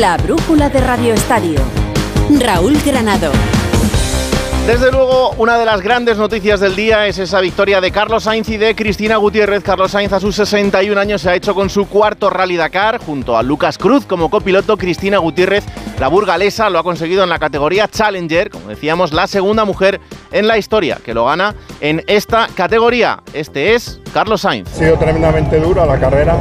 La brújula de Radio Estadio. Raúl Granado. Desde luego, una de las grandes noticias del día es esa victoria de Carlos Sainz y de Cristina Gutiérrez. Carlos Sainz a sus 61 años se ha hecho con su cuarto Rally Dakar junto a Lucas Cruz como copiloto. Cristina Gutiérrez, la burgalesa, lo ha conseguido en la categoría Challenger, como decíamos, la segunda mujer en la historia que lo gana en esta categoría. Este es Carlos Sainz. Ha sido tremendamente dura la carrera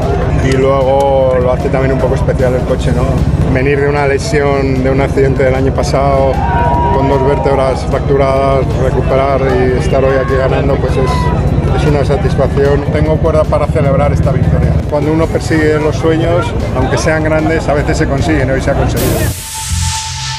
y luego lo hace también un poco especial el coche, ¿no? Venir de una lesión, de un accidente del año pasado, con dos vértebras fracturadas, recuperar y estar hoy aquí ganando, pues es, una satisfacción. Tengo cuerda para celebrar esta victoria. Cuando uno persigue los sueños, aunque sean grandes, a veces se consiguen, hoy se ha conseguido.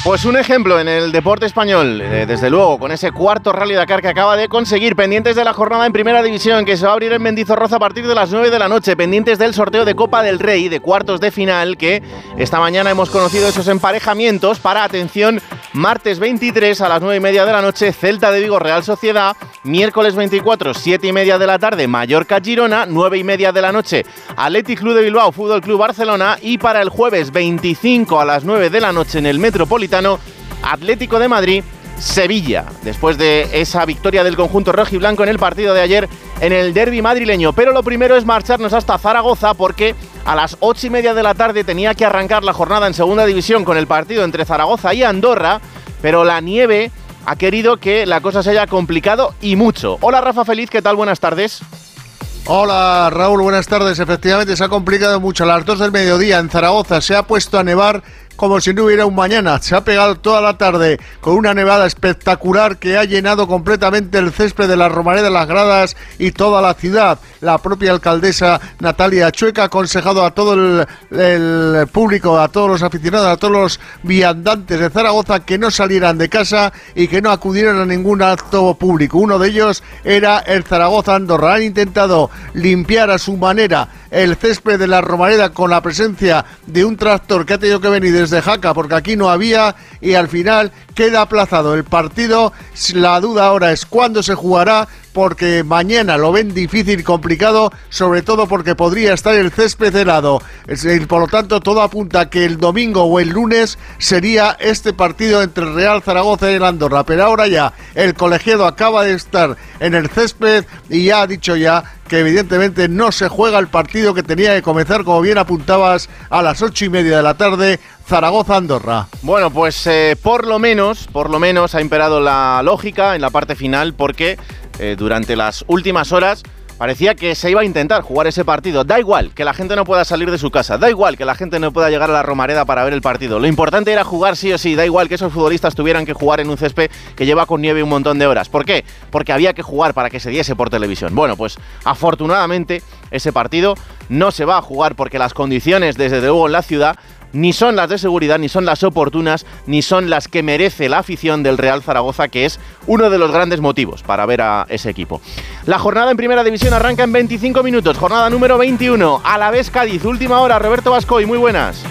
Pues un ejemplo en el deporte español, eh, desde luego, con ese cuarto Rally Dakar que acaba de conseguir, pendientes de la jornada en Primera División que se va a abrir en Mendizorroza a partir de las 9 de la noche, pendientes del sorteo de Copa del Rey de cuartos de final que esta mañana hemos conocido esos emparejamientos para, atención, martes 23 a las 9 y media de la noche, Celta de Vigo Real Sociedad, miércoles 24, 7 y media de la tarde, Mallorca Girona, 9 y media de la noche, Athletic Club de Bilbao, Fútbol Club Barcelona y para el jueves 25 a las 9 de la noche en el Metropolitano, Atlético de Madrid, Sevilla, después de esa victoria del conjunto rojo y blanco en el partido de ayer en el derby madrileño. Pero lo primero es marcharnos hasta Zaragoza porque a las ocho y media de la tarde tenía que arrancar la jornada en segunda división con el partido entre Zaragoza y Andorra, pero la nieve ha querido que la cosa se haya complicado y mucho. Hola Rafa Feliz, ¿qué tal? Buenas tardes. Hola Raúl, buenas tardes. Efectivamente se ha complicado mucho. A las 2 del mediodía en Zaragoza se ha puesto a nevar como si no hubiera un mañana. Se ha pegado toda la tarde con una nevada espectacular que ha llenado completamente el césped de la Romareda las Gradas y toda la ciudad. La propia alcaldesa Natalia Chueca ha aconsejado a todo el, el público, a todos los aficionados, a todos los viandantes de Zaragoza que no salieran de casa y que no acudieran a ningún acto público. Uno de ellos era el Zaragoza Andorra. Han intentado limpiar a su manera el césped de la Romareda con la presencia de un tractor que ha tenido que venir desde Jaca porque aquí no había y al final queda aplazado el partido. La duda ahora es cuándo se jugará porque mañana lo ven difícil complicado, sobre todo porque podría estar el césped helado. Por lo tanto, todo apunta que el domingo o el lunes sería este partido entre Real Zaragoza y el Andorra. Pero ahora ya el colegiado acaba de estar en el césped y ya ha dicho ya que evidentemente no se juega el partido que tenía que comenzar, como bien apuntabas, a las ocho y media de la tarde, Zaragoza-Andorra. Bueno, pues eh, por lo menos, por lo menos ha imperado la lógica en la parte final porque eh, durante las últimas horas parecía que se iba a intentar jugar ese partido. Da igual que la gente no pueda salir de su casa, da igual que la gente no pueda llegar a la Romareda para ver el partido. Lo importante era jugar sí o sí, da igual que esos futbolistas tuvieran que jugar en un césped que lleva con nieve un montón de horas. ¿Por qué? Porque había que jugar para que se diese por televisión. Bueno, pues afortunadamente ese partido no se va a jugar porque las condiciones desde luego en la ciudad ni son las de seguridad, ni son las oportunas, ni son las que merece la afición del Real Zaragoza, que es uno de los grandes motivos para ver a ese equipo. La jornada en Primera División arranca en 25 minutos, jornada número 21, a la vez Cádiz, última hora, Roberto Vascoy, muy buenas.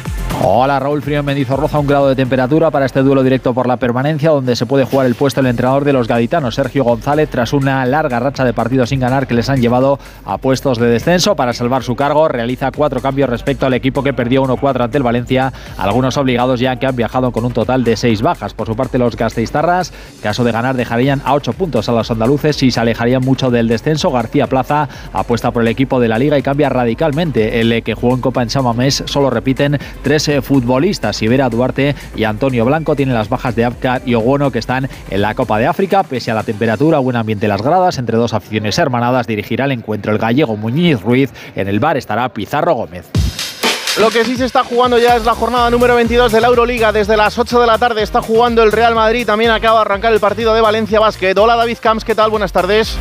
Hola Raúl Frío Mendizorroza, un grado de temperatura para este duelo directo por la permanencia donde se puede jugar el puesto el entrenador de los gaditanos, Sergio González, tras una larga racha de partidos sin ganar que les han llevado a puestos de descenso. Para salvar su cargo, realiza cuatro cambios respecto al equipo que perdió 1-4 ante el Valencia, algunos obligados ya que han viajado con un total de seis bajas. Por su parte, los gasteiztarras, caso de ganar, dejarían a ocho puntos a los andaluces y se alejarían mucho del descenso. García Plaza apuesta por el equipo de la liga y cambia radicalmente. El que jugó en Copa en Chamamés solo repiten tres futbolistas. Ibera Duarte y Antonio Blanco tienen las bajas de Abkar y Oguono que están en la Copa de África. Pese a la temperatura, buen ambiente en las gradas, entre dos aficiones hermanadas, dirigirá el encuentro el gallego Muñiz Ruiz. En el bar estará Pizarro Gómez. Lo que sí se está jugando ya es la jornada número 22 de la Euroliga. Desde las 8 de la tarde está jugando el Real Madrid. También acaba de arrancar el partido de Valencia Basket. Hola David Camps, ¿qué tal? Buenas tardes.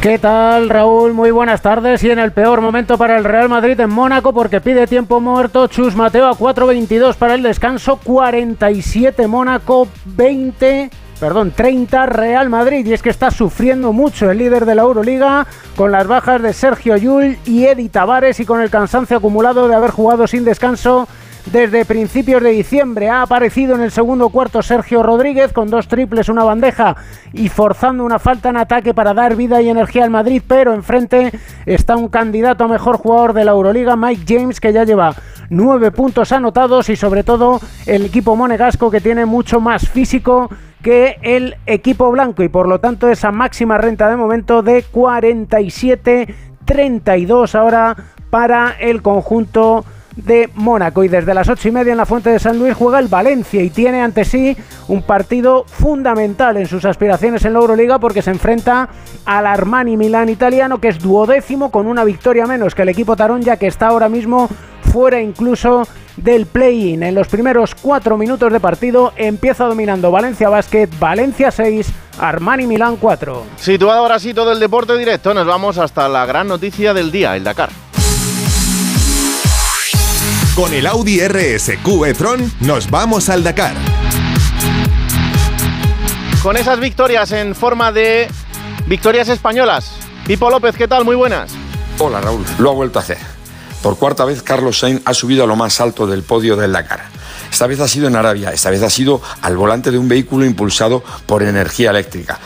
¿Qué tal, Raúl? Muy buenas tardes. Y en el peor momento para el Real Madrid en Mónaco, porque pide tiempo muerto Chus Mateo a 4.22 para el descanso, 47 Mónaco, 20 perdón, 30 Real Madrid. Y es que está sufriendo mucho el líder de la Euroliga con las bajas de Sergio Yul y Edi Tavares y con el cansancio acumulado de haber jugado sin descanso desde principios de diciembre. Ha aparecido en el segundo cuarto Sergio Rodríguez con dos triples, una bandeja y forzando una falta en ataque para dar vida y energía al Madrid, pero enfrente está un candidato a mejor jugador de la Euroliga, Mike James, que ya lleva nueve puntos anotados y sobre todo el equipo monegasco que tiene mucho más físico que el equipo blanco y por lo tanto esa máxima renta de momento de 47-32 ahora para el conjunto de Mónaco. Y desde las ocho y media en la Fuente de San Luis juega el Valencia y tiene ante sí un partido fundamental en sus aspiraciones en la Euroliga porque se enfrenta al Armani Milán italiano que es duodécimo con una victoria menos que el equipo Tarón ya que está ahora mismo fuera incluso del play-in. En los primeros cuatro minutos de partido empieza dominando Valencia Basket, Valencia 6, Armani Milán 4. Situado ahora sí todo el deporte directo, nos vamos hasta la gran noticia del día, el Dakar. Con el Audi RSQ e-tron nos vamos al Dakar. Con esas victorias en forma de victorias españolas. Pipo López, ¿qué tal? Muy buenas. Hola Raúl, lo ha vuelto a hacer. Por cuarta vez Carlos Sainz ha subido a lo más alto del podio del Dakar. Esta vez ha sido en Arabia, esta vez ha sido al volante de un vehículo impulsado por energía eléctrica.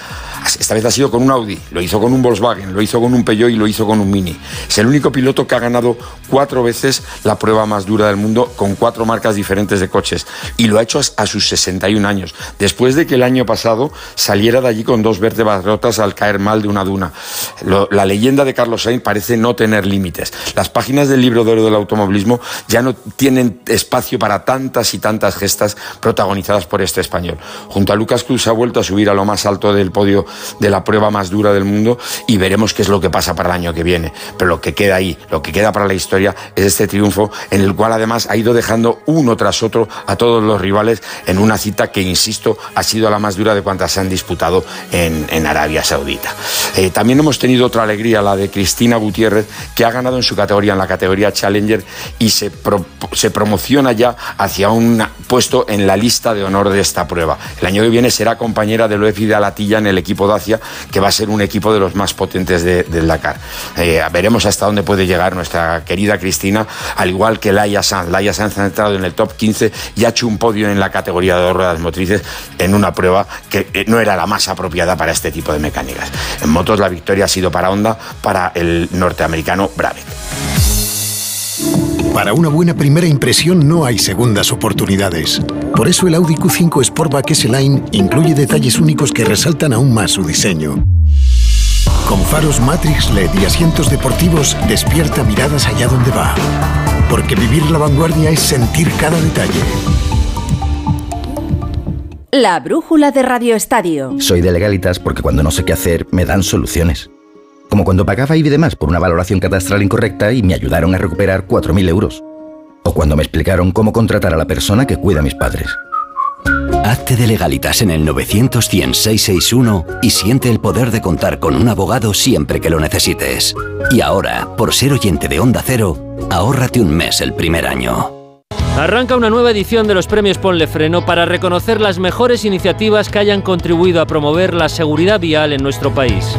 Esta vez ha sido con un Audi, lo hizo con un Volkswagen, lo hizo con un Peugeot y lo hizo con un Mini. Es el único piloto que ha ganado cuatro veces la prueba más dura del mundo con cuatro marcas diferentes de coches. Y lo ha hecho a sus 61 años, después de que el año pasado saliera de allí con dos vértebras rotas al caer mal de una duna. la leyenda de Carlos Sainz parece no tener límites. Las páginas del libro de oro del automovilismo ya no tienen espacio para tantas y tantas gestas protagonizadas por este español. Junto a Lucas Cruz ha vuelto a subir a lo más alto del podio de la prueba más dura del mundo y veremos qué es lo que pasa para el año que viene. Pero lo que queda ahí, lo que queda para la historia es este triunfo en el cual además ha ido dejando uno tras otro a todos los rivales en una cita que, insisto, ha sido la más dura de cuantas se han disputado en, Arabia Saudita. Eh, también hemos tenido otra alegría, la de Cristina Gutiérrez, que ha ganado en su categoría, en la categoría Challenger, y se, se promociona ya hacia un puesto en la lista de honor de esta prueba. El año que viene será compañera del UEFI de Alatilla en el equipo de Asia, que va a ser un equipo de los más potentes del Dakar. Eh, veremos hasta dónde puede llegar nuestra querida Cristina, al igual que Laia Sanz. Laia Sanz ha entrado en el top 15 y ha hecho un podio en la categoría de dos ruedas motrices en una prueba que eh, no era la más apropiada para este tipo de mecánicas. En motos la victoria ha sido para Honda, para el norteamericano Brabeck. Para una buena primera impresión no hay segundas oportunidades. Por eso el Audi Q5 Sportback S-Line incluye detalles únicos que resaltan aún más su diseño. Con faros Matrix LED y asientos deportivos, despierta miradas allá donde va. Porque vivir la vanguardia es sentir cada detalle. La brújula de Radio Estadio. Soy de legalitas porque cuando no sé qué hacer me dan soluciones. Como cuando pagaba IBI de más por una valoración catastral incorrecta y me ayudaron a recuperar 4.000 euros. O cuando me explicaron cómo contratar a la persona que cuida a mis padres. Hazte de legalitas en el 900 y siente el poder de contar con un abogado siempre que lo necesites. Y ahora, por ser oyente de Onda Cero, ahórrate un mes el primer año. Arranca una nueva edición de los premios Ponle Freno para reconocer las mejores iniciativas que hayan contribuido a promover la seguridad vial en nuestro país.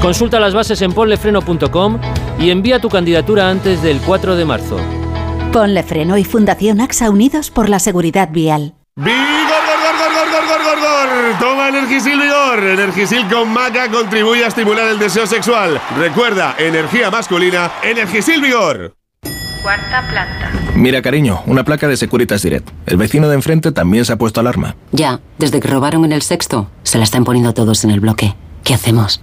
Consulta las bases en ponlefreno.com y envía tu candidatura antes del 4 de marzo. Ponle Freno y Fundación AXA Unidos por la Seguridad Vial. ¡Vigor, gor, gor, gor, gor, gor, gor! Toma Energisil Vigor. Energisil con maca contribuye a estimular el deseo sexual. Recuerda, energía masculina, Energisil Vigor. Cuarta planta. Mira, cariño, una placa de Securitas Direct. El vecino de enfrente también se ha puesto alarma. Ya, desde que robaron en el sexto, se la están poniendo todos en el bloque. ¿Qué hacemos?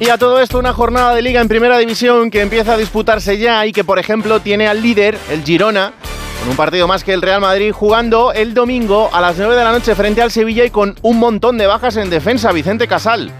Y a todo esto una jornada de liga en primera división que empieza a disputarse ya y que por ejemplo tiene al líder, el Girona, con un partido más que el Real Madrid jugando el domingo a las 9 de la noche frente al Sevilla y con un montón de bajas en defensa, Vicente Casal.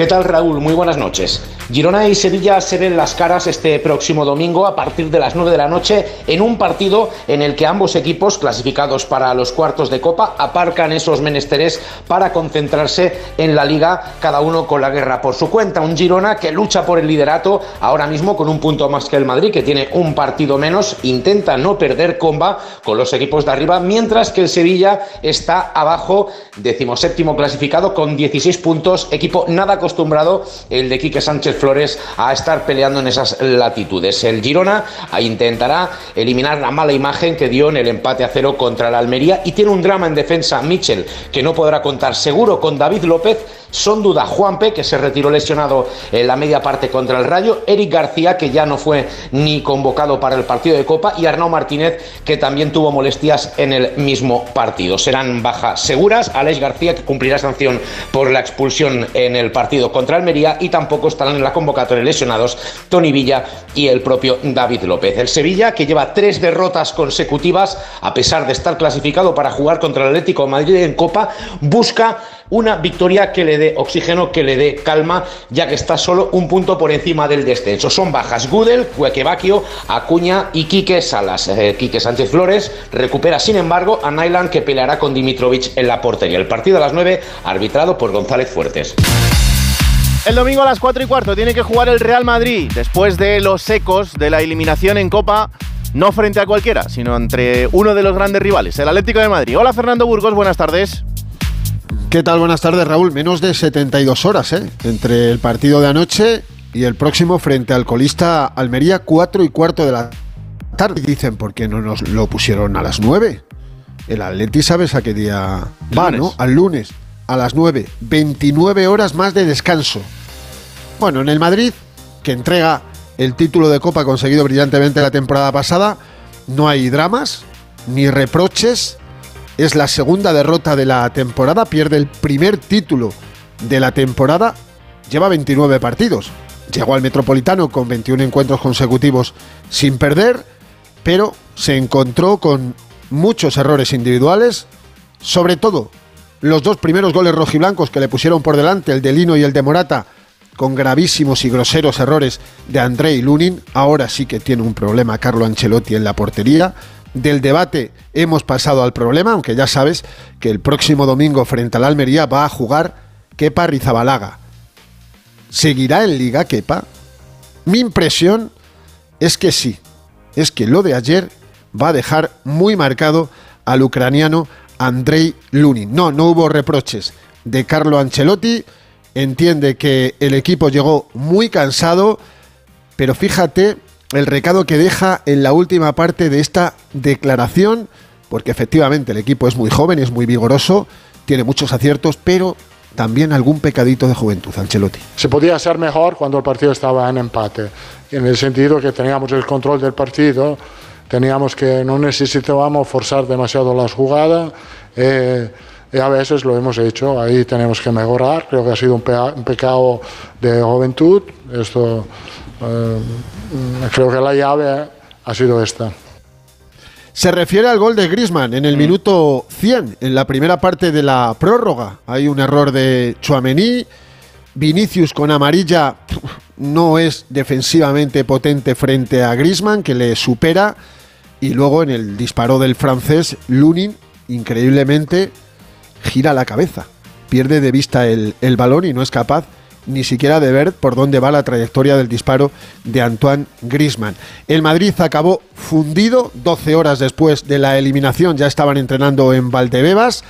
¿Qué tal Raúl? Muy buenas noches. Girona y Sevilla se ven las caras este próximo domingo a partir de las 9 de la noche en un partido en el que ambos equipos clasificados para los cuartos de Copa aparcan esos menesteres para concentrarse en la liga, cada uno con la guerra por su cuenta. Un Girona que lucha por el liderato ahora mismo con un punto más que el Madrid, que tiene un partido menos, intenta no perder comba con los equipos de arriba, mientras que el Sevilla está abajo, decimoséptimo clasificado con 16 puntos, equipo nada acostumbrado, el de Quique Sánchez Flores, a estar peleando en esas latitudes. El Girona intentará eliminar la mala imagen que dio en el empate a cero contra el Almería y tiene un drama en defensa Mitchell que no podrá contar seguro con David López son duda Juanpe, que se retiró lesionado en la media parte contra el Rayo, Eric García, que ya no fue ni convocado para el partido de Copa, y Arnau Martínez, que también tuvo molestias en el mismo partido. Serán bajas seguras. Alex García, que cumplirá sanción por la expulsión en el partido contra Almería, y tampoco estarán en la convocatoria lesionados Tony Villa y el propio David López. El Sevilla, que lleva tres derrotas consecutivas, a pesar de estar clasificado para jugar contra el Atlético de Madrid en Copa, busca una victoria que le dé oxígeno, que le dé calma, ya que está solo un punto por encima del descenso. Son bajas Gudel, Cuequevaquio, Acuña y Quique Salas. Eh, Quique Sánchez Flores recupera, sin embargo, a Nyland que peleará con Dimitrovic en la portería. El partido a las 9, arbitrado por González Fuertes. El domingo a las 4 y cuarto tiene que jugar el Real Madrid después de los ecos de la eliminación en Copa, no frente a cualquiera, sino entre uno de los grandes rivales, el Atlético de Madrid. Hola Fernando Burgos, buenas tardes. ¿Qué tal? Buenas tardes, Raúl. Menos de 72 horas, ¿eh? Entre el partido de anoche y el próximo frente al colista Almería, 4 y cuarto de la tarde. Dicen, ¿por qué no nos lo pusieron a las 9? El Atleti, ¿sabes a qué día va, no? Al lunes, a las 9. 29 horas más de descanso. Bueno, en el Madrid, que entrega el título de Copa conseguido brillantemente la temporada pasada, no hay dramas ni reproches es la segunda derrota de la temporada, pierde el primer título de la temporada, lleva 29 partidos. Llegó al Metropolitano con 21 encuentros consecutivos sin perder, pero se encontró con muchos errores individuales, sobre todo los dos primeros goles rojiblancos que le pusieron por delante, el de Lino y el de Morata, con gravísimos y groseros errores de Andrei Lunin. Ahora sí que tiene un problema Carlo Ancelotti en la portería del debate hemos pasado al problema, aunque ya sabes que el próximo domingo frente al Almería va a jugar Kepa Rizabalaga. ¿Seguirá en liga Kepa? Mi impresión es que sí, es que lo de ayer va a dejar muy marcado al ucraniano Andrei Lunin. No, no hubo reproches de Carlo Ancelotti, entiende que el equipo llegó muy cansado, pero fíjate el recado que deja en la última parte de esta declaración, porque efectivamente el equipo es muy joven, es muy vigoroso, tiene muchos aciertos, pero también algún pecadito de juventud, Ancelotti. Se podía hacer mejor cuando el partido estaba en empate, en el sentido que teníamos el control del partido, teníamos que no necesitábamos forzar demasiado las jugadas. Eh, y a veces lo hemos hecho, ahí tenemos que mejorar, creo que ha sido un, un pecado de juventud, esto creo que la llave ha sido esta. Se refiere al gol de Grisman en el mm. minuto 100, en la primera parte de la prórroga. Hay un error de Chuamení. Vinicius con amarilla no es defensivamente potente frente a Grisman, que le supera. Y luego en el disparo del francés, Lunin, increíblemente, gira la cabeza. Pierde de vista el, el balón y no es capaz ni siquiera de ver por dónde va la trayectoria del disparo de Antoine Grisman. El Madrid acabó fundido 12 horas después de la eliminación, ya estaban entrenando en Valdebebas.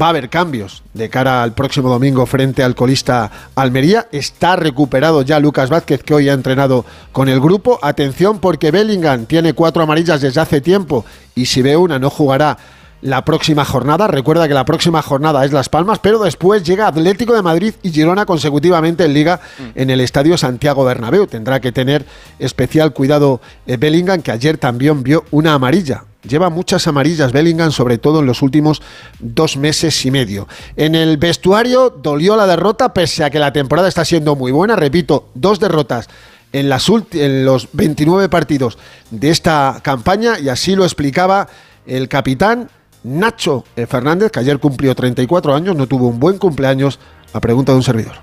Va a haber cambios de cara al próximo domingo frente al colista Almería. Está recuperado ya Lucas Vázquez, que hoy ha entrenado con el grupo. Atención porque Bellingham tiene cuatro amarillas desde hace tiempo y si ve una no jugará la próxima jornada. Recuerda que la próxima jornada es Las Palmas, pero después llega Atlético de Madrid y Girona consecutivamente en Liga mm. en el Estadio Santiago Bernabéu. Tendrá que tener especial cuidado eh, Bellingham, que ayer también vio una amarilla. Lleva muchas amarillas Bellingham, sobre todo en los últimos dos meses y medio. En el vestuario dolió la derrota, pese a que la temporada está siendo muy buena. Repito, dos derrotas en, las en los 29 partidos de esta campaña, y así lo explicaba el capitán Nacho Fernández, que ayer cumplió 34 años, no tuvo un buen cumpleaños, a pregunta de un servidor.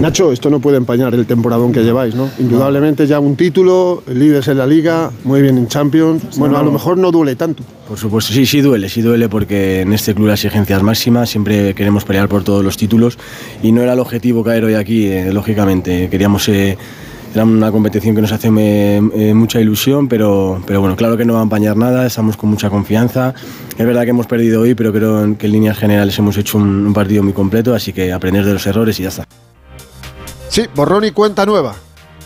Nacho, esto no puede empañar el temporadón que lleváis, ¿no? Indudablemente ya un título, líderes en la liga, muy bien en Champions. Bueno, a lo mejor no duele tanto. Por supuesto, sí, sí duele, sí duele porque en este club la exigencia es máxima, siempre queremos pelear por todos los títulos y no era el objetivo caer hoy aquí, eh, lógicamente. Queríamos... Eh, era una competición que nos hace eh, mucha ilusión, pero, pero bueno, claro que no va a empañar nada, estamos con mucha confianza. Es verdad que hemos perdido hoy, pero creo que en líneas generales hemos hecho un, un partido muy completo, así que aprender de los errores y ya está. Sí, borrón y cuenta nueva.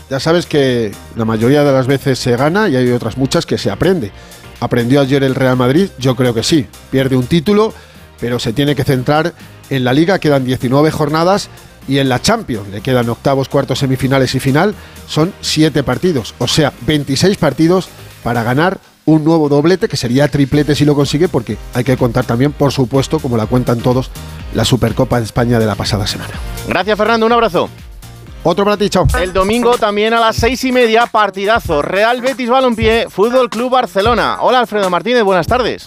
Ya sabes que la mayoría de las veces se gana y hay otras muchas que se aprende. ¿Aprendió ayer el Real Madrid? Yo creo que sí. Pierde un título, pero se tiene que centrar en la liga. Quedan 19 jornadas y en la Champions le quedan octavos, cuartos, semifinales y final. Son 7 partidos, o sea, 26 partidos para ganar un nuevo doblete, que sería triplete si lo consigue, porque hay que contar también, por supuesto, como la cuentan todos, la Supercopa de España de la pasada semana. Gracias, Fernando. Un abrazo. Otro para ti, chao. El domingo también a las seis y media, partidazo. Real Betis Balompié, Fútbol Club Barcelona. Hola Alfredo Martínez, buenas tardes.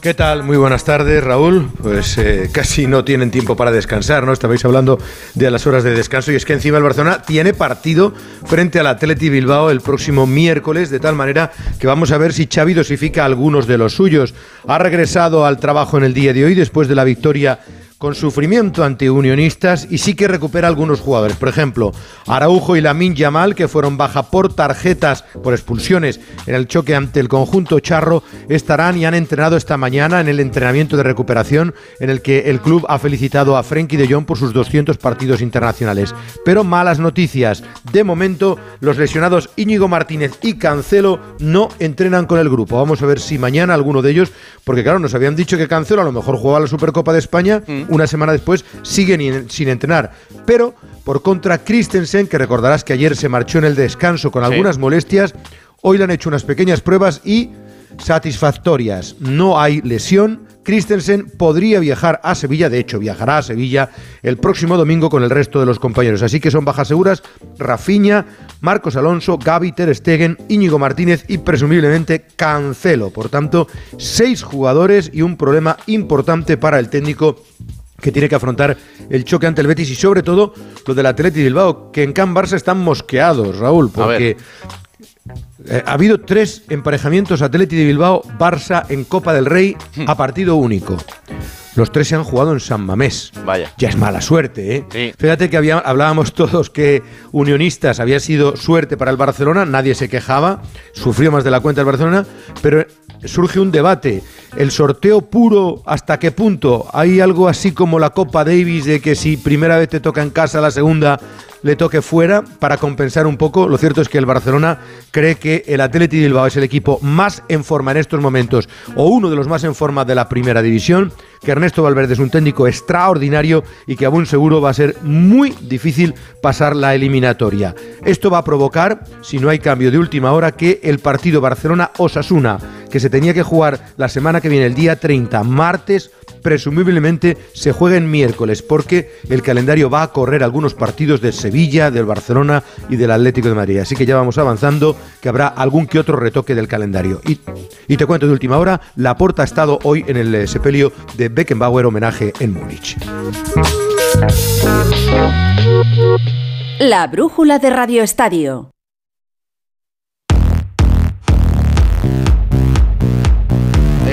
¿Qué tal? Muy buenas tardes, Raúl. Pues eh, casi no tienen tiempo para descansar, ¿no? Estabais hablando de las horas de descanso y es que encima el Barcelona tiene partido frente al Atleti Bilbao el próximo miércoles, de tal manera que vamos a ver si Xavi dosifica algunos de los suyos. Ha regresado al trabajo en el día de hoy después de la victoria con sufrimiento ante unionistas y sí que recupera algunos jugadores. Por ejemplo, Araujo y Lamin Yamal, que fueron baja por tarjetas, por expulsiones en el choque ante el conjunto charro, estarán y han entrenado esta mañana en el entrenamiento de recuperación en el que el club ha felicitado a Frenkie de Jong por sus 200 partidos internacionales. Pero malas noticias. De momento, los lesionados Íñigo Martínez y Cancelo no entrenan con el grupo. Vamos a ver si mañana alguno de ellos, porque claro, nos habían dicho que Cancelo a lo mejor jugaba la Supercopa de España. Mm una semana después siguen sin entrenar. Pero por contra Christensen, que recordarás que ayer se marchó en el descanso con algunas molestias, hoy le han hecho unas pequeñas pruebas y satisfactorias. No hay lesión. Christensen podría viajar a Sevilla, de hecho viajará a Sevilla el próximo domingo con el resto de los compañeros. Así que son bajas seguras Rafinha, Marcos Alonso, Gaby Ter Stegen, Íñigo Martínez y presumiblemente Cancelo. Por tanto, seis jugadores y un problema importante para el técnico que tiene que afrontar el choque ante el Betis y sobre todo lo del Atleti Bilbao, que en Can Barça están mosqueados, Raúl, porque eh, ha habido tres emparejamientos Atleti de Bilbao, Barça en Copa del Rey hmm. a partido único. Los tres se han jugado en San Mamés. Vaya. Ya es mala suerte, ¿eh? Fíjate que hablábamos todos que Unionistas había sido suerte para el Barcelona, nadie se quejaba, sufrió más de la cuenta el Barcelona, pero surge un debate. El sorteo puro, ¿hasta qué punto? ¿Hay algo así como la Copa Davis de que si primera vez te toca en casa, la segunda le toque fuera para compensar un poco. Lo cierto es que el Barcelona cree que el Atleti Bilbao es el equipo más en forma en estos momentos o uno de los más en forma de la primera división, que Ernesto Valverde es un técnico extraordinario y que aún seguro va a ser muy difícil pasar la eliminatoria. Esto va a provocar, si no hay cambio de última hora, que el partido Barcelona-Osasuna, que se tenía que jugar la semana que viene, el día 30, martes, presumiblemente se juegue en miércoles, porque el calendario va a correr algunos partidos del Sevilla, del Barcelona y del Atlético de Madrid. Así que ya vamos avanzando, que habrá algún que otro retoque del calendario. Y, te cuento de última hora, la porta ha estado hoy en el eh, sepelio de Beckenbauer homenaje en Múnich. La brújula de Radio Estadio.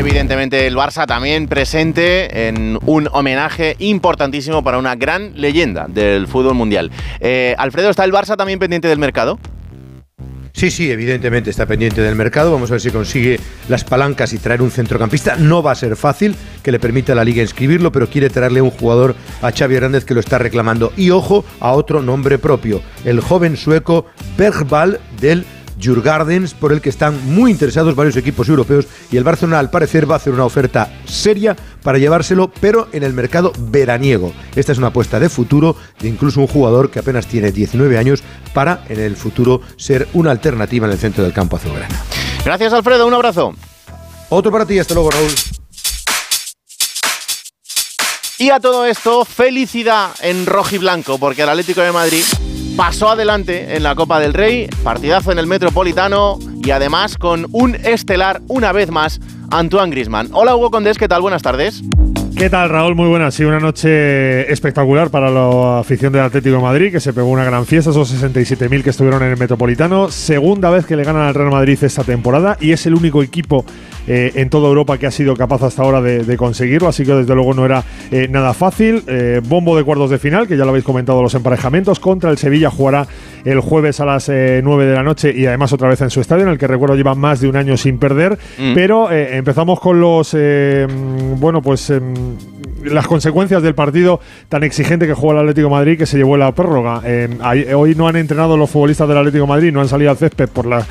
Evidentemente el Barça también presente en un homenaje importantísimo para una gran leyenda del fútbol mundial. Eh, Alfredo, ¿está el Barça también pendiente del mercado? Sí, sí, evidentemente está pendiente del mercado. Vamos a ver si consigue las palancas y traer un centrocampista. No va a ser fácil que le permita a la liga inscribirlo, pero quiere traerle un jugador a Xavi Hernández que lo está reclamando. Y ojo a otro nombre propio, el joven sueco Bergvall del Jurgardens, por el que están muy interesados varios equipos europeos y el Barcelona al parecer va a hacer una oferta seria para llevárselo, pero en el mercado veraniego. Esta es una apuesta de futuro de incluso un jugador que apenas tiene 19 años para en el futuro ser una alternativa en el centro del campo azulgrana. Gracias Alfredo, un abrazo. Otro para ti, hasta luego Raúl. Y a todo esto, felicidad en rojo y blanco, porque el Atlético de Madrid pasó adelante en la Copa del Rey, partidazo en el Metropolitano y además con un estelar una vez más, Antoine Grisman. Hola Hugo Condés, ¿qué tal? Buenas tardes. ¿Qué tal, Raúl? Muy buenas. Sí, una noche espectacular para la afición del Atlético de Madrid, que se pegó una gran fiesta, esos 67.000 que estuvieron en el Metropolitano. Segunda vez que le ganan al Real Madrid esta temporada y es el único equipo eh, en toda Europa que ha sido capaz hasta ahora de, conseguirlo, así que desde luego no era eh, nada fácil. Eh, bombo de cuartos de final, que ya lo habéis comentado los emparejamientos, contra el Sevilla jugará el jueves a las 9 de la noche y además otra vez en su estadio, en el que recuerdo lleva más de un año sin perder. Mm. Pero empezamos con los, bueno, pues em, las consecuencias del partido tan exigente que jugó el Atlético de Madrid que se llevó la prórroga. hoy no han entrenado los futbolistas del Atlético de Madrid, no han salido al césped por la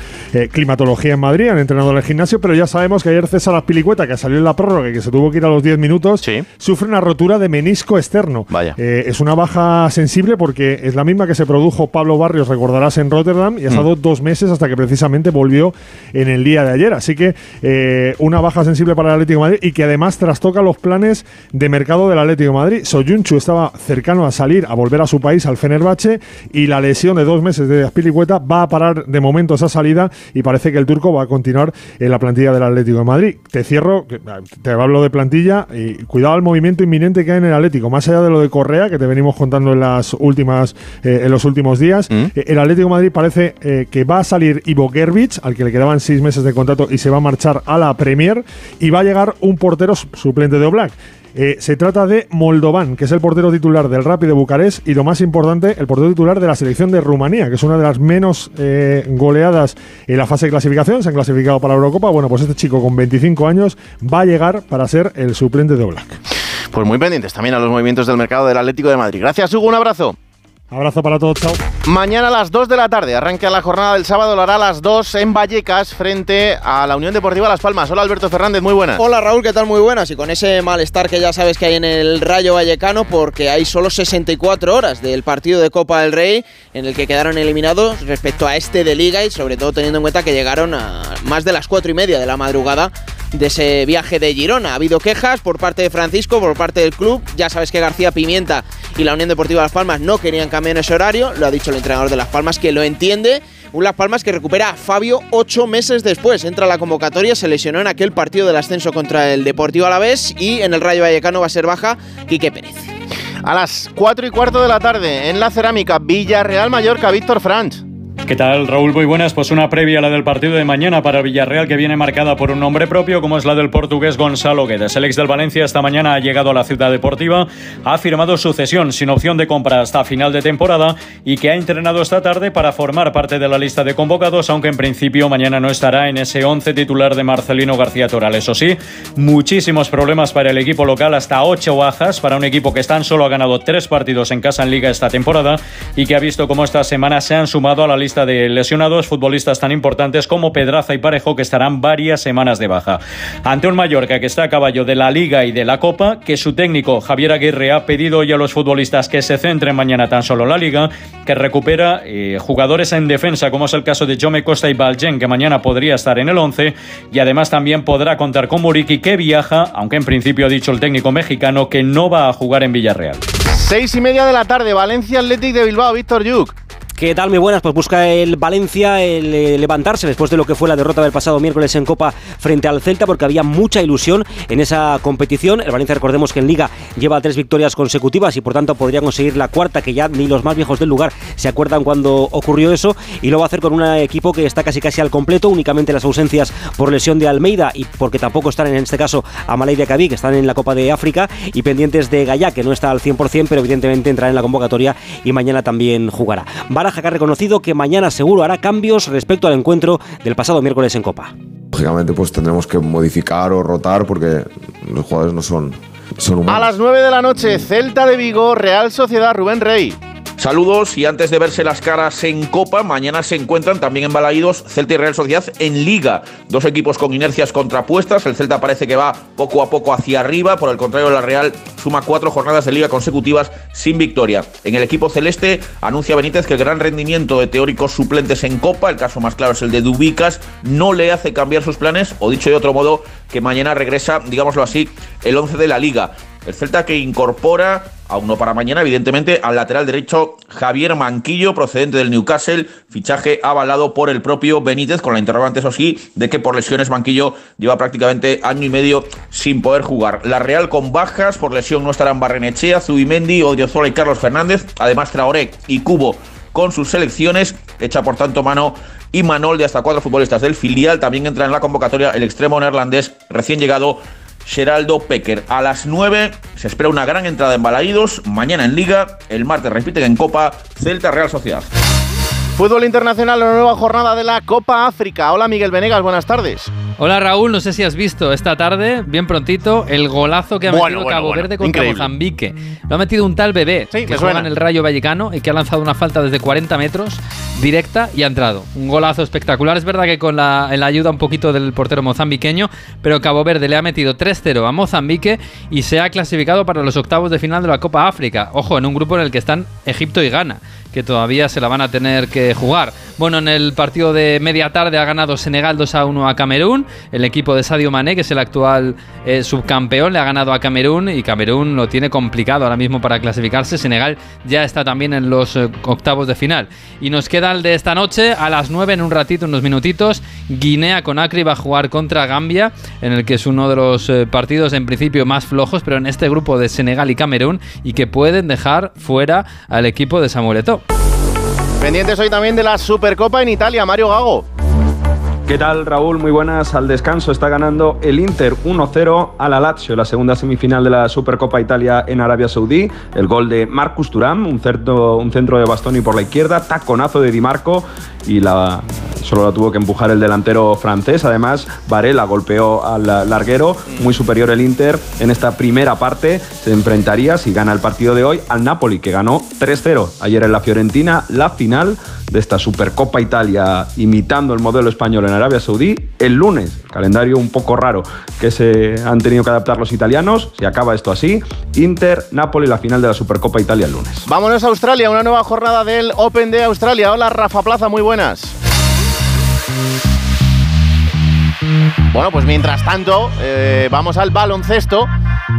climatología en Madrid, han entrenado en el gimnasio, pero ya sabemos que ayer César Aspilicueta, que salió en la prórroga y que se tuvo que ir a los 10 minutos, sufre una rotura de menisco externo. Vaya. Eh, es una baja sensible porque es la misma que se produjo Pablo Barrios, recordarás, en Rotterdam y ha estado Mm. dos meses hasta que precisamente volvió en el día de ayer. Así que eh, una baja sensible para el Atlético de Madrid y que además trastoca los planes de mercado del Atlético de Madrid. Soyunchu estaba cercano a salir, a volver a su país, al Fenerbahce, y la lesión de dos meses de Aspilicueta va a parar de momento esa salida y parece que el turco va a continuar en la plantilla del Atlético de Madrid. Te cierro, ah, te hablo de plantilla y cuidado al movimiento inminente que hay en el Atlético, más allá de lo de Correa que te venimos contando en las últimas eh, en los últimos días. eh, el Atlético de Madrid parece eh, que va a salir Ivo Gervich, al que le quedaban seis meses de contrato y se va a marchar a la Premier y va a llegar un portero su- suplente de Oblak. Eh, se trata de Moldovan, que es el portero titular del Rapid de Bucarest y lo más importante, el portero titular de la selección de Rumanía, que es una de las menos eh, goleadas en la fase de clasificación. Se han clasificado para la Eurocopa. Bueno, pues este chico con 25 años va a llegar para ser el suplente de Oblak. Pues muy pendientes también a los movimientos del mercado del Atlético de Madrid. Gracias, Hugo. Un abrazo. Abrazo para todos, chao. Mañana a las 2 de la tarde arranca la jornada del sábado, lo hará a las 2 en Vallecas frente a la Unión Deportiva Las Palmas. Hola Alberto Fernández, muy buenas. Hola Raúl, ¿qué tal? Muy buenas. Y con ese malestar que ya sabes que hay en el Rayo Vallecano, porque hay solo 64 horas del partido de Copa del Rey en el que quedaron eliminados respecto a este de Liga y sobre todo teniendo en cuenta que llegaron a más de las 4 y media de la madrugada de ese viaje de Girona. Ha habido quejas por parte de Francisco, por parte del club. Ya sabes que García Pimienta y la Unión Deportiva Las Palmas no querían cambiar ese horario. Lo ha dicho el entrenador de Las Palmas que lo entiende. Un Las Palmas que recupera a Fabio ocho meses después. Entra a la convocatoria, se lesionó en aquel partido del ascenso contra el Deportivo Alavés y en el Rayo Vallecano va a ser baja Quique Pérez. A las 4 y cuarto de la tarde en la cerámica Villarreal Mallorca, Víctor Franch. ¿Qué tal, Raúl? Muy buenas. Pues una previa a la del partido de mañana para el Villarreal que viene marcada por un nombre propio, como es la del portugués Gonzalo Guedes. El ex del Valencia esta mañana ha llegado a la ciudad deportiva, ha firmado su cesión sin opción de compra hasta final de temporada y que ha entrenado esta tarde para formar parte de la lista de convocados, aunque en principio mañana no estará en ese 11 titular de Marcelino García Toral. Eso sí, muchísimos problemas para el equipo local, hasta 8 bajas para un equipo que tan solo ha ganado 3 partidos en casa en liga esta temporada y que ha visto cómo esta semana se han sumado a la lista de lesionados futbolistas tan importantes como Pedraza y Parejo que estarán varias semanas de baja. Ante un Mallorca que está a caballo de la Liga y de la Copa, que su técnico Javier Aguirre ha pedido hoy a los futbolistas que se centren mañana tan solo en la Liga, que recupera eh, jugadores en defensa como es el caso de Jome Costa y Baljen que mañana podría estar en el 11 y además también podrá contar con Muriqui que viaja, aunque en principio ha dicho el técnico mexicano que no va a jugar en Villarreal. Seis y media de la tarde, Valencia Athletic de Bilbao, Víctor Yuk. ¿Qué tal? Muy buenas. Pues busca el Valencia el eh, levantarse después de lo que fue la derrota del pasado miércoles en Copa frente al Celta, porque había mucha ilusión en esa competición. El Valencia, recordemos que en Liga lleva tres victorias consecutivas y por tanto podría conseguir la cuarta, que ya ni los más viejos del lugar se acuerdan cuando ocurrió eso. Y lo va a hacer con un equipo que está casi casi al completo, únicamente las ausencias por lesión de Almeida y porque tampoco están en este caso Amalei de Acabí, que están en la Copa de África, y pendientes de Gaya, que no está al 100%, pero evidentemente entrará en la convocatoria y mañana también jugará. Baraja que ha reconocido que mañana seguro hará cambios respecto al encuentro del pasado miércoles en Copa. Lógicamente pues tendremos que modificar o rotar porque los jugadores no son, son A humanos. las 9 de la noche, Celta de Vigo, Real Sociedad, Rubén Rey. Saludos y antes de verse las caras en Copa, mañana se encuentran también en Balaídos Celta y Real Sociedad en Liga. Dos equipos con inercias contrapuestas. El Celta parece que va poco a poco hacia arriba. Por el contrario, la Real suma cuatro jornadas de Liga consecutivas sin victoria. En el equipo celeste anuncia Benítez que el gran rendimiento de teóricos suplentes en Copa, el caso más claro es el de Dubicas, no le hace cambiar sus planes, o dicho de otro modo, que mañana regresa, digámoslo así, el 11 de la Liga. El Celta que incorpora, aún no para mañana, evidentemente, al lateral derecho Javier Manquillo, procedente del Newcastle, fichaje avalado por el propio Benítez, con la interrogante, eso sí, de que por lesiones Manquillo lleva prácticamente año y medio sin poder jugar. La Real con bajas, por lesión no estarán Barrenechea, Zubimendi, Odriozola y Carlos Fernández, además Traoré y Cubo con sus selecciones, echa por tanto mano y Manol de hasta cuatro futbolistas del filial. También entra en la convocatoria el extremo neerlandés recién llegado Geraldo Pecker. A las 9 se espera una gran entrada en Balaídos. Mañana en Liga. El martes repiten en Copa Celta Real Sociedad. Fútbol internacional, la nueva jornada de la Copa África. Hola Miguel Venegas, buenas tardes. Hola Raúl, no sé si has visto esta tarde, bien prontito, el golazo que ha Bueno, metido bueno, Cabo bueno, Verde contra increíble. Mozambique. Lo ha metido un tal bebé que me juega en el Rayo Vallecano y que ha lanzado una falta desde 40 metros directa y ha entrado. Un golazo espectacular. Es verdad que con la, la ayuda un poquito del portero mozambiqueño, pero Cabo Verde le ha metido 3-0 a Mozambique y se ha clasificado para los octavos de final de la Copa África. Ojo, en un grupo en el que están Egipto y Ghana que todavía se la van a tener que jugar. Bueno, en el partido de media tarde ha ganado Senegal 2 a 1 a Camerún. El equipo de Sadio Mané, que es el actual eh, subcampeón, le ha ganado a Camerún y Camerún lo tiene complicado ahora mismo para clasificarse. Senegal ya está también en los eh, octavos de final. Y nos queda el de esta noche a las 9 en un ratito, unos minutitos. Guinea con Acri va a jugar contra Gambia, en el que es uno de los eh, partidos en principio más flojos, pero en este grupo de Senegal y Camerún y que pueden dejar fuera al equipo de Samuel Eto'o. Pendientes hoy también de la Supercopa en Italia, Mario Gago. ¿Qué tal, Raúl? Muy buenas. Al descanso está ganando el Inter 1-0 a la Lazio, la segunda semifinal de la Supercopa Italia en Arabia Saudí. El gol de Marcus Thuram, un, un centro de Bastoni por la izquierda, taconazo de Di Marco y la, solo la tuvo que empujar el delantero francés. Además, Varela golpeó al larguero, muy superior el Inter. En esta primera parte se enfrentaría, si gana el partido de hoy, al Napoli, que ganó 3-0 ayer en la Fiorentina, la final de esta Supercopa Italia, imitando el modelo español en Arabia Saudí, el lunes. Calendario un poco raro que se han tenido que adaptar los italianos. Si acaba esto así, Inter, Napoli, la final de la Supercopa Italia el lunes. Vámonos a Australia, una nueva jornada del Open de Australia. Hola Rafa Plaza, muy buenas. Bueno, pues mientras tanto, eh, vamos al baloncesto,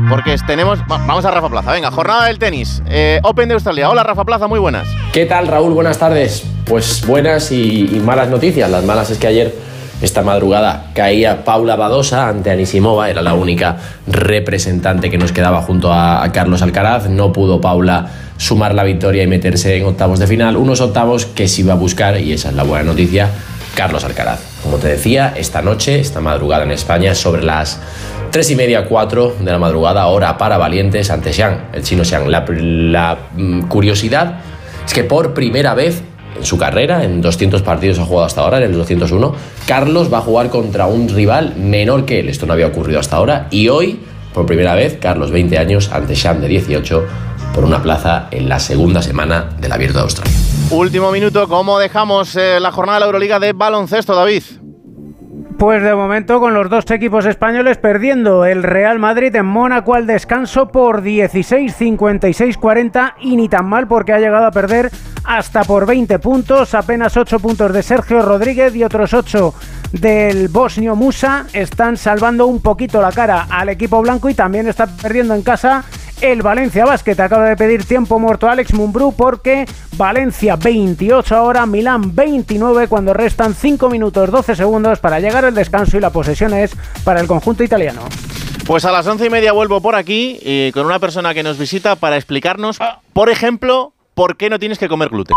porque tenemos. va- Vamos a Rafa Plaza, venga, jornada del tenis. Eh, Open de Australia. Hola Rafa Plaza, muy buenas. ¿Qué tal, Raúl? Buenas tardes. Pues buenas y, malas noticias. Las malas es que ayer, esta madrugada, caía Paula Badosa ante Anisimova. Era la única representante que nos quedaba junto a, a Carlos Alcaraz. No pudo Paula sumar la victoria y meterse en octavos de final. Unos octavos que se iba a buscar, y esa es la buena noticia, Carlos Alcaraz. Como te decía, esta noche, esta madrugada en España, sobre las 3 y media, 4 de la madrugada, hora para valientes ante Xiang, el chino Xiang. La, mm, curiosidad es que por primera vez en su carrera, en 200 partidos ha jugado hasta ahora, en el 201, Carlos va a jugar contra un rival menor que él. Esto no había ocurrido hasta ahora. Y hoy, por primera vez, Carlos, 20 años, ante Xiang de 18, por una plaza en la segunda semana del Abierto de Australia. Último minuto, ¿cómo dejamos eh, la jornada de la Euroliga de baloncesto, David? Pues de momento con los dos equipos españoles perdiendo el Real Madrid en Mónaco al descanso por 16, 56, 40 y ni tan mal porque ha llegado a perder hasta por 20 puntos, apenas 8 puntos de Sergio Rodríguez y otros 8 del bosnio Musa están salvando un poquito la cara al equipo blanco y también está perdiendo en casa el Valencia Basket. Acaba de pedir tiempo muerto Alex Mumbrú porque Valencia 28 ahora, Milán 29 cuando restan 5 minutos 12 segundos para llegar al descanso y la posesión es para el conjunto italiano. Pues a las once y media vuelvo por aquí eh, con una persona que nos visita para explicarnos, por ejemplo, por qué no tienes que comer gluten.